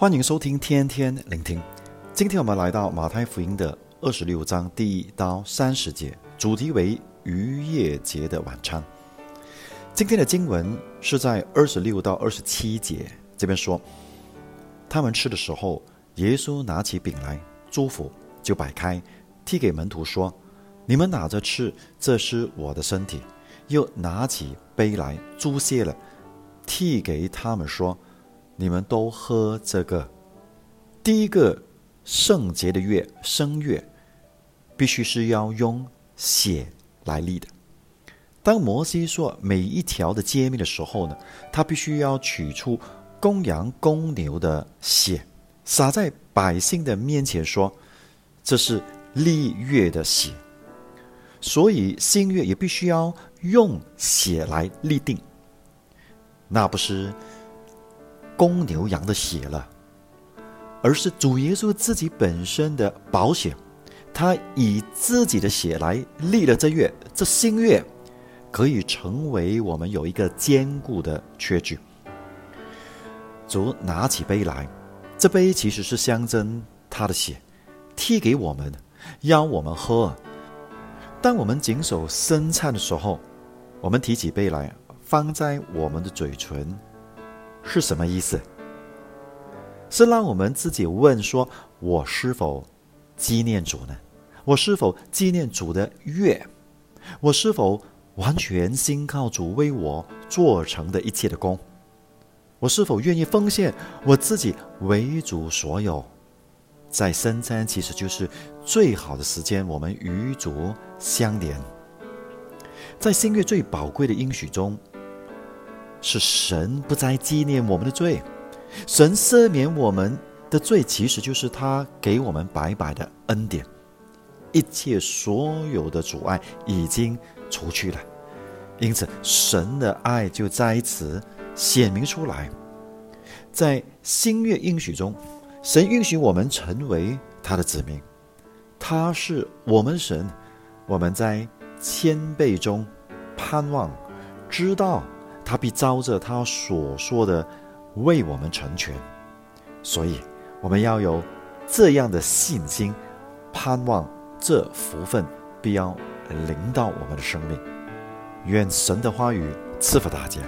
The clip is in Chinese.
欢迎收听天天聆听。今天我们来到马太福音的二十六章第一到三十节，主题为逾越节的晚餐。今天的经文是在二十六到二十七节，这边说，他们吃的时候，耶稣拿起饼来，祝福，就摆开，递给门徒说：“你们拿着吃，这是我的身体。”又拿起杯来，祝谢了，递给他们说。你们都喝这个。第一个圣洁的月圣月，必须是要用血来立的。当摩西说每一条的揭秘的时候呢，他必须要取出公羊、公牛的血，洒在百姓的面前，说这是立月的血。所以新月也必须要用血来立定，那不是。公牛羊的血了，而是主耶稣自己本身的保险，他以自己的血来立了这月，这新月可以成为我们有一个坚固的缺据。主拿起杯来，这杯其实是象征他的血，递给我们，要我们喝。当我们谨守圣餐的时候，我们提起杯来，放在我们的嘴唇。是什么意思？是让我们自己问说：我是否纪念主呢？我是否纪念主的约？我是否完全信靠主为我做成的一切的功？我是否愿意奉献我自己为主所有？在圣餐其实就是最好的时间，我们与主相连。在新月最宝贵的应许中。是神不再纪念我们的罪，神赦免我们的罪，其实就是他给我们白白的恩典，一切所有的阻碍已经除去了，因此神的爱就在此显明出来。在新约应许中，神允许我们成为他的子民，他是我们神，我们在谦卑中盼望知道。他必招着他所说的为我们成全，所以我们要有这样的信心，盼望这福分必要临到我们的生命。愿神的话语赐福大家。